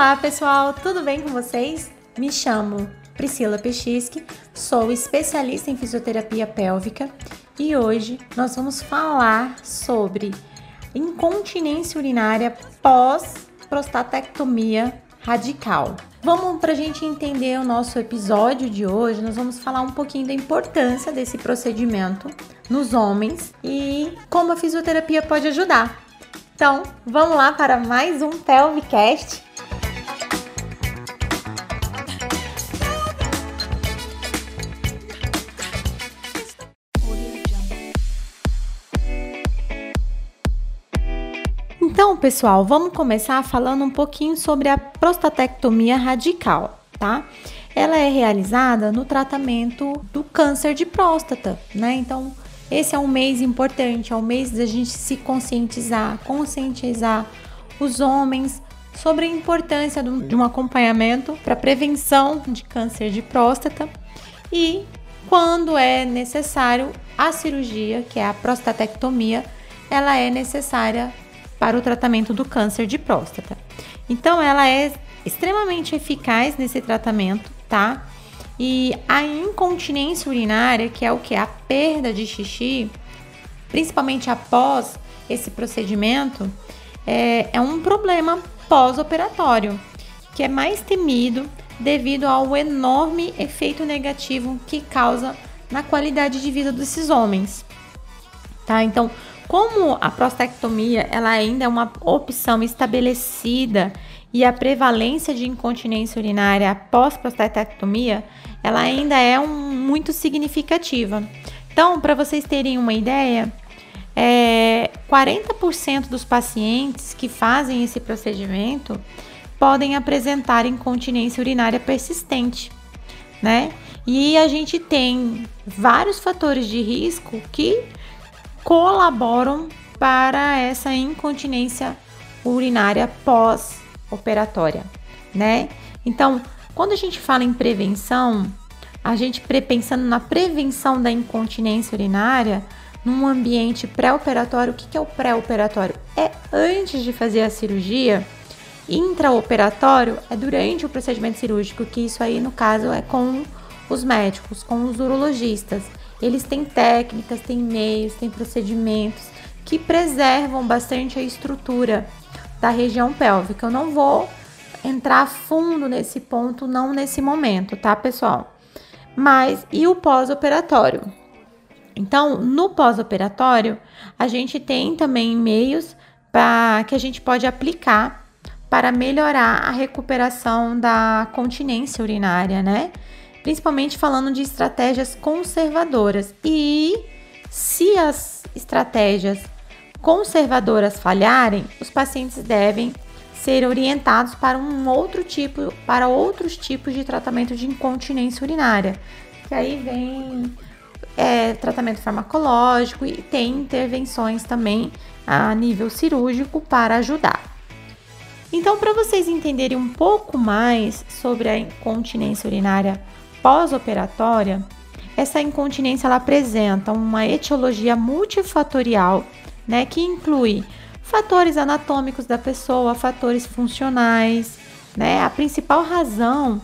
Olá, pessoal, tudo bem com vocês? Me chamo Priscila Pechisky, sou especialista em fisioterapia pélvica e hoje nós vamos falar sobre incontinência urinária pós prostatectomia radical. Vamos para a gente entender o nosso episódio de hoje. Nós vamos falar um pouquinho da importância desse procedimento nos homens e como a fisioterapia pode ajudar. Então, vamos lá para mais um Pelvicast. Pessoal, vamos começar falando um pouquinho sobre a prostatectomia radical, tá? Ela é realizada no tratamento do câncer de próstata, né? Então, esse é um mês importante, é um mês da gente se conscientizar, conscientizar os homens sobre a importância de um acompanhamento para prevenção de câncer de próstata e quando é necessário a cirurgia, que é a prostatectomia, ela é necessária para o tratamento do câncer de próstata. Então ela é extremamente eficaz nesse tratamento, tá? E a incontinência urinária, que é o que? A perda de xixi, principalmente após esse procedimento, é, é um problema pós-operatório, que é mais temido devido ao enorme efeito negativo que causa na qualidade de vida desses homens. Tá? Então, como a prostatectomia ela ainda é uma opção estabelecida e a prevalência de incontinência urinária após prostatectomia ela ainda é um, muito significativa. Então, para vocês terem uma ideia, é, 40% dos pacientes que fazem esse procedimento podem apresentar incontinência urinária persistente, né? E a gente tem vários fatores de risco que colaboram para essa incontinência urinária pós-operatória, né? Então, quando a gente fala em prevenção, a gente pensando na prevenção da incontinência urinária num ambiente pré-operatório, o que é o pré-operatório? É antes de fazer a cirurgia. Intraoperatório é durante o procedimento cirúrgico, que isso aí no caso é com os médicos, com os urologistas. Eles têm técnicas, têm meios, têm procedimentos que preservam bastante a estrutura da região pélvica. Eu não vou entrar fundo nesse ponto, não nesse momento, tá, pessoal? Mas e o pós-operatório? Então, no pós-operatório, a gente tem também meios para que a gente pode aplicar para melhorar a recuperação da continência urinária, né? Principalmente falando de estratégias conservadoras. E se as estratégias conservadoras falharem, os pacientes devem ser orientados para um outro tipo, para outros tipos de tratamento de incontinência urinária. Que aí vem é, tratamento farmacológico e tem intervenções também a nível cirúrgico para ajudar. Então, para vocês entenderem um pouco mais sobre a incontinência urinária pós-operatória, essa incontinência ela apresenta uma etiologia multifatorial, né, que inclui fatores anatômicos da pessoa, fatores funcionais, né? A principal razão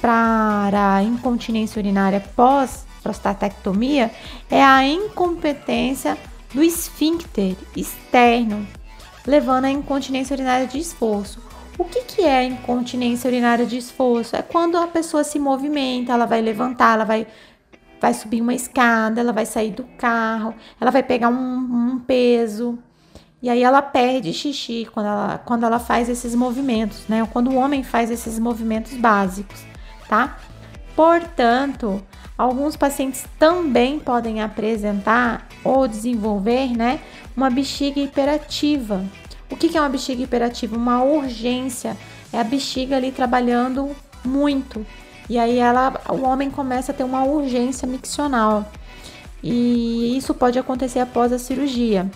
para a incontinência urinária pós prostatectomia é a incompetência do esfíncter externo, levando à incontinência urinária de esforço. O que, que é incontinência urinária de esforço? É quando a pessoa se movimenta, ela vai levantar, ela vai, vai subir uma escada, ela vai sair do carro, ela vai pegar um, um peso, e aí ela perde xixi quando ela, quando ela faz esses movimentos, né? Ou quando o homem faz esses movimentos básicos, tá? Portanto, alguns pacientes também podem apresentar ou desenvolver, né, uma bexiga hiperativa. O que é uma bexiga hiperativa? Uma urgência. É a bexiga ali trabalhando muito. E aí ela, o homem começa a ter uma urgência miccional. E isso pode acontecer após a cirurgia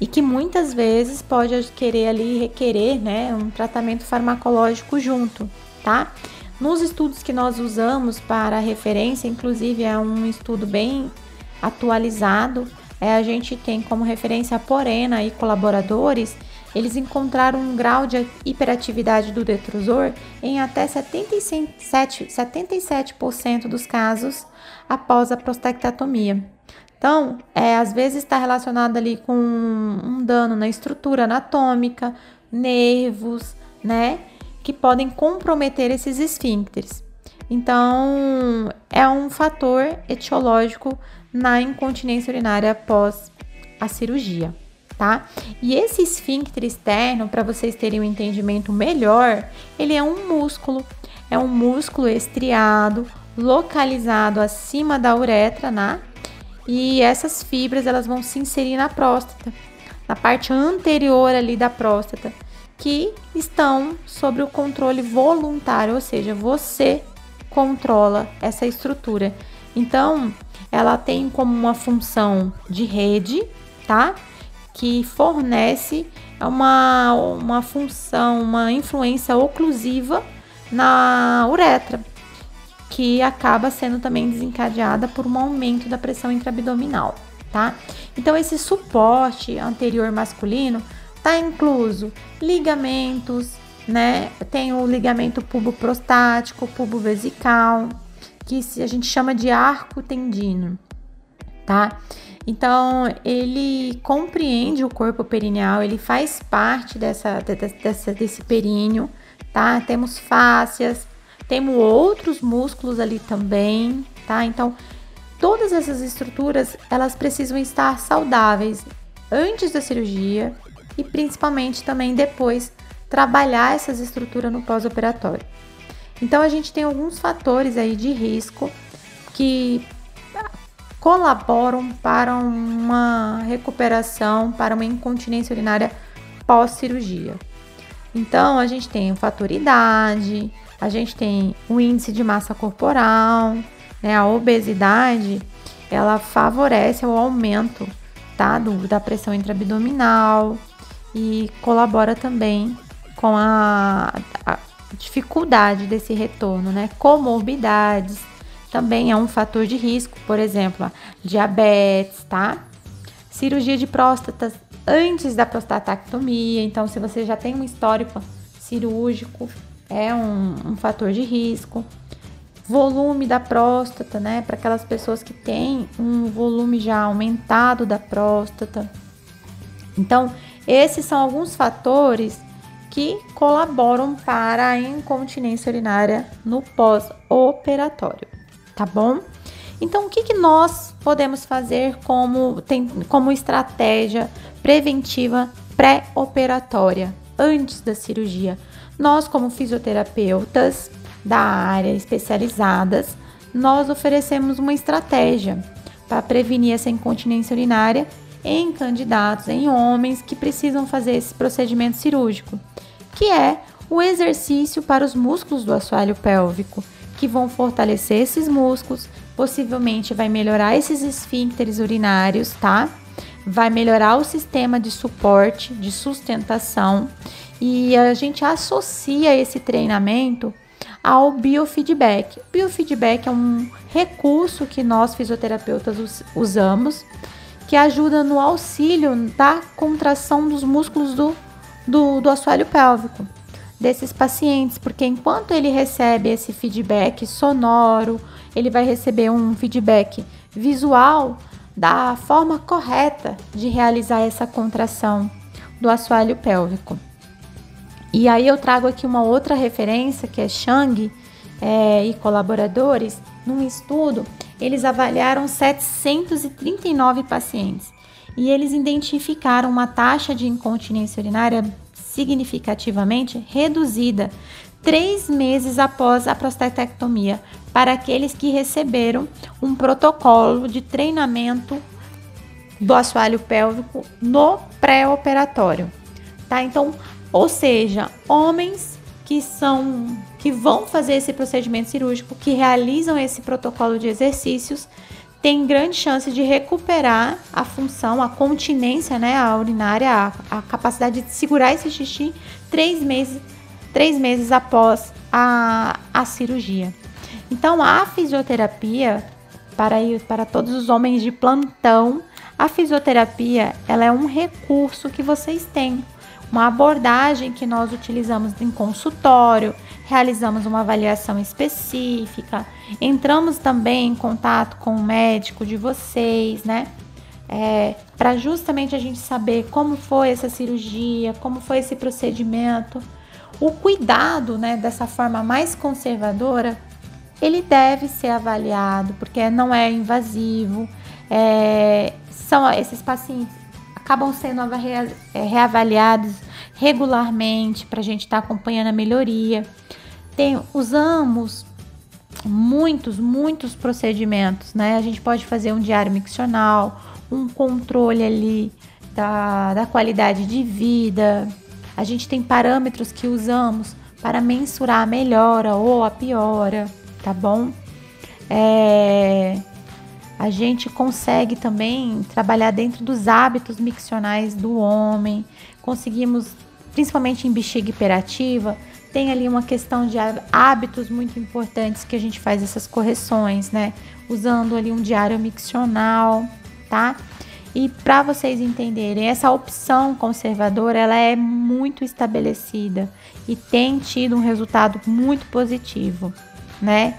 e que muitas vezes pode querer ali requerer, né, um tratamento farmacológico junto, tá? Nos estudos que nós usamos para referência, inclusive é um estudo bem atualizado, é, a gente tem como referência a Porena e colaboradores, eles encontraram um grau de hiperatividade do detrusor em até 77%, 77 dos casos após a prostectatomia. Então, é, às vezes está relacionado ali com um dano na estrutura anatômica, nervos, né? Que podem comprometer esses esfíncteres. Então, é um fator etiológico na incontinência urinária após a cirurgia tá? E esse esfíncter externo, para vocês terem um entendimento melhor, ele é um músculo, é um músculo estriado, localizado acima da uretra, né? E essas fibras elas vão se inserir na próstata, na parte anterior ali da próstata, que estão sobre o controle voluntário, ou seja, você controla essa estrutura. Então, ela tem como uma função de rede, tá? que fornece uma, uma função, uma influência oclusiva na uretra, que acaba sendo também desencadeada por um aumento da pressão intraabdominal, tá? Então, esse suporte anterior masculino está incluso ligamentos, né? Tem o ligamento puboprostático, pubovesical, que a gente chama de arco tendino, tá? Então, ele compreende o corpo perineal, ele faz parte dessa, dessa, desse períneo, tá? Temos fáscias, temos outros músculos ali também, tá? Então, todas essas estruturas, elas precisam estar saudáveis antes da cirurgia e principalmente também depois trabalhar essas estruturas no pós-operatório. Então, a gente tem alguns fatores aí de risco que colaboram para uma recuperação, para uma incontinência urinária pós-cirurgia. Então, a gente tem o fator idade, a gente tem o índice de massa corporal, né? A obesidade, ela favorece o aumento tá, do, da pressão intraabdominal e colabora também com a, a dificuldade desse retorno, né? Comorbidades, também é um fator de risco, por exemplo, diabetes, tá? Cirurgia de próstata antes da prostatectomia, então se você já tem um histórico cirúrgico, é um, um fator de risco. Volume da próstata, né? Para aquelas pessoas que têm um volume já aumentado da próstata. Então, esses são alguns fatores que colaboram para a incontinência urinária no pós-operatório tá bom? Então, o que, que nós podemos fazer como, tem, como estratégia preventiva pré-operatória, antes da cirurgia? Nós, como fisioterapeutas da área especializadas, nós oferecemos uma estratégia para prevenir essa incontinência urinária em candidatos, em homens que precisam fazer esse procedimento cirúrgico, que é o exercício para os músculos do assoalho pélvico que vão fortalecer esses músculos, possivelmente vai melhorar esses esfíncteres urinários, tá? Vai melhorar o sistema de suporte, de sustentação, e a gente associa esse treinamento ao biofeedback. O biofeedback é um recurso que nós fisioterapeutas usamos que ajuda no auxílio da contração dos músculos do, do, do assoalho pélvico desses pacientes, porque enquanto ele recebe esse feedback sonoro, ele vai receber um feedback visual da forma correta de realizar essa contração do assoalho pélvico. E aí eu trago aqui uma outra referência que é Chang é, e colaboradores. Num estudo, eles avaliaram 739 pacientes e eles identificaram uma taxa de incontinência urinária significativamente reduzida três meses após a prostatectomia para aqueles que receberam um protocolo de treinamento do assoalho pélvico no pré-operatório, tá? Então, ou seja, homens que são que vão fazer esse procedimento cirúrgico, que realizam esse protocolo de exercícios, tem grande chance de recuperar a função, a continência, né, a urinária, a, a capacidade de segurar esse xixi três meses, três meses após a, a cirurgia. Então, a fisioterapia, para, para todos os homens de plantão, a fisioterapia ela é um recurso que vocês têm, uma abordagem que nós utilizamos em consultório, realizamos uma avaliação específica, entramos também em contato com o médico de vocês, né? É, para justamente a gente saber como foi essa cirurgia, como foi esse procedimento. O cuidado, né, dessa forma mais conservadora, ele deve ser avaliado, porque não é invasivo. É, são esses pacientes acabam sendo é, reavaliados regularmente para a gente estar tá acompanhando a melhoria. Tem, usamos muitos, muitos procedimentos, né? A gente pode fazer um diário miccional, um controle ali da, da qualidade de vida. A gente tem parâmetros que usamos para mensurar a melhora ou a piora, tá bom? É, a gente consegue também trabalhar dentro dos hábitos miccionais do homem. Conseguimos, principalmente em bexiga hiperativa, tem ali uma questão de hábitos muito importantes que a gente faz essas correções, né? Usando ali um diário miccional, tá? E para vocês entenderem, essa opção conservadora, ela é muito estabelecida e tem tido um resultado muito positivo, né?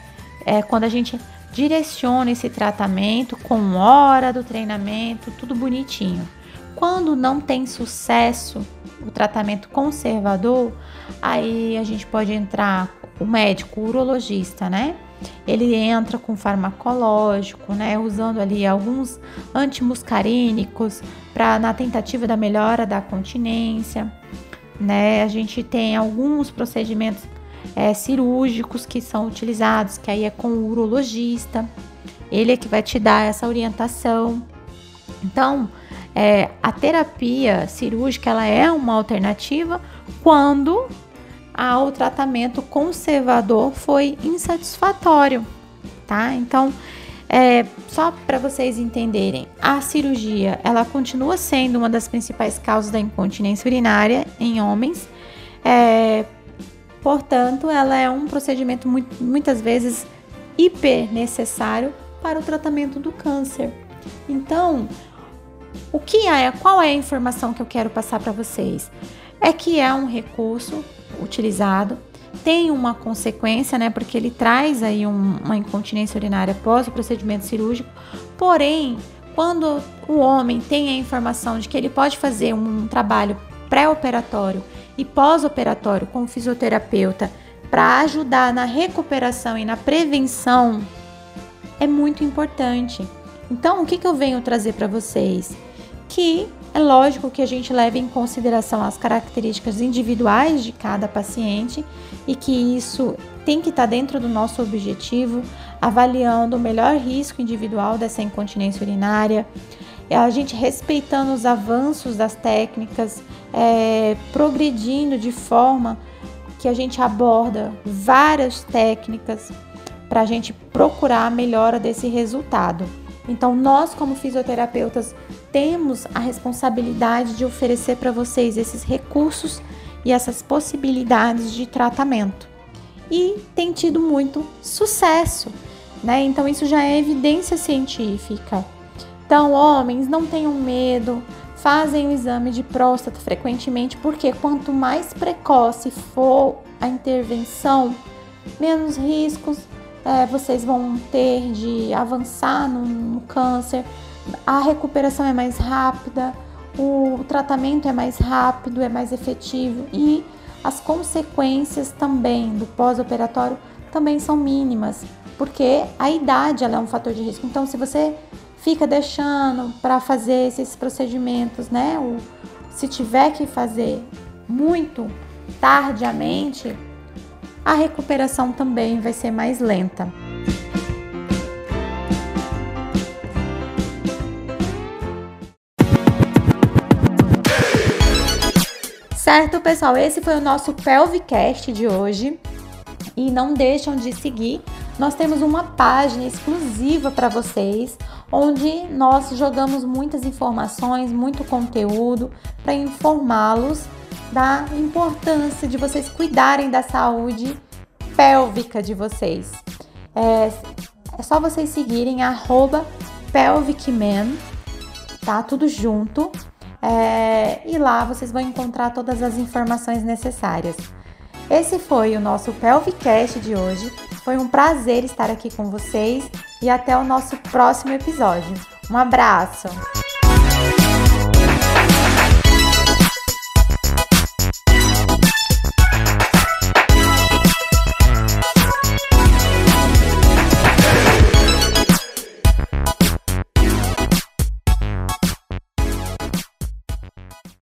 É quando a gente direciona esse tratamento com hora do treinamento, tudo bonitinho. Quando não tem sucesso o tratamento conservador, aí a gente pode entrar o médico o urologista, né? Ele entra com farmacológico, né, usando ali alguns antimuscarínicos para na tentativa da melhora da continência, né? A gente tem alguns procedimentos é, cirúrgicos que são utilizados, que aí é com o urologista. Ele é que vai te dar essa orientação. Então, é, a terapia cirúrgica ela é uma alternativa quando a, o tratamento conservador foi insatisfatório, tá? Então, é, só para vocês entenderem, a cirurgia ela continua sendo uma das principais causas da incontinência urinária em homens. É, portanto, ela é um procedimento muito, muitas vezes hiper necessário para o tratamento do câncer. Então, o que é, qual é a informação que eu quero passar para vocês? É que é um recurso utilizado, tem uma consequência, né? Porque ele traz aí um, uma incontinência urinária após o procedimento cirúrgico. Porém, quando o homem tem a informação de que ele pode fazer um trabalho pré-operatório e pós-operatório com o fisioterapeuta para ajudar na recuperação e na prevenção, é muito importante. Então, o que, que eu venho trazer para vocês? Que é lógico que a gente leve em consideração as características individuais de cada paciente e que isso tem que estar dentro do nosso objetivo, avaliando o melhor risco individual dessa incontinência urinária, a gente respeitando os avanços das técnicas, é, progredindo de forma que a gente aborda várias técnicas para a gente procurar a melhora desse resultado. Então, nós, como fisioterapeutas, temos a responsabilidade de oferecer para vocês esses recursos e essas possibilidades de tratamento. E tem tido muito sucesso, né? Então, isso já é evidência científica. Então, homens, não tenham medo, fazem o exame de próstata frequentemente, porque quanto mais precoce for a intervenção, menos riscos é, vocês vão ter de avançar no, no câncer, a recuperação é mais rápida, o tratamento é mais rápido, é mais efetivo e as consequências também do pós-operatório também são mínimas, porque a idade ela é um fator de risco. Então, se você fica deixando para fazer esses procedimentos, né, se tiver que fazer muito tardiamente, a recuperação também vai ser mais lenta. Certo, pessoal? Esse foi o nosso Pelvicast de hoje. E não deixam de seguir. Nós temos uma página exclusiva para vocês, onde nós jogamos muitas informações, muito conteúdo para informá-los da importância de vocês cuidarem da saúde pélvica de vocês. É, é só vocês seguirem pelvicman, tá? Tudo junto. É, e lá vocês vão encontrar todas as informações necessárias. Esse foi o nosso Pelvicast de hoje. Foi um prazer estar aqui com vocês e até o nosso próximo episódio. Um abraço!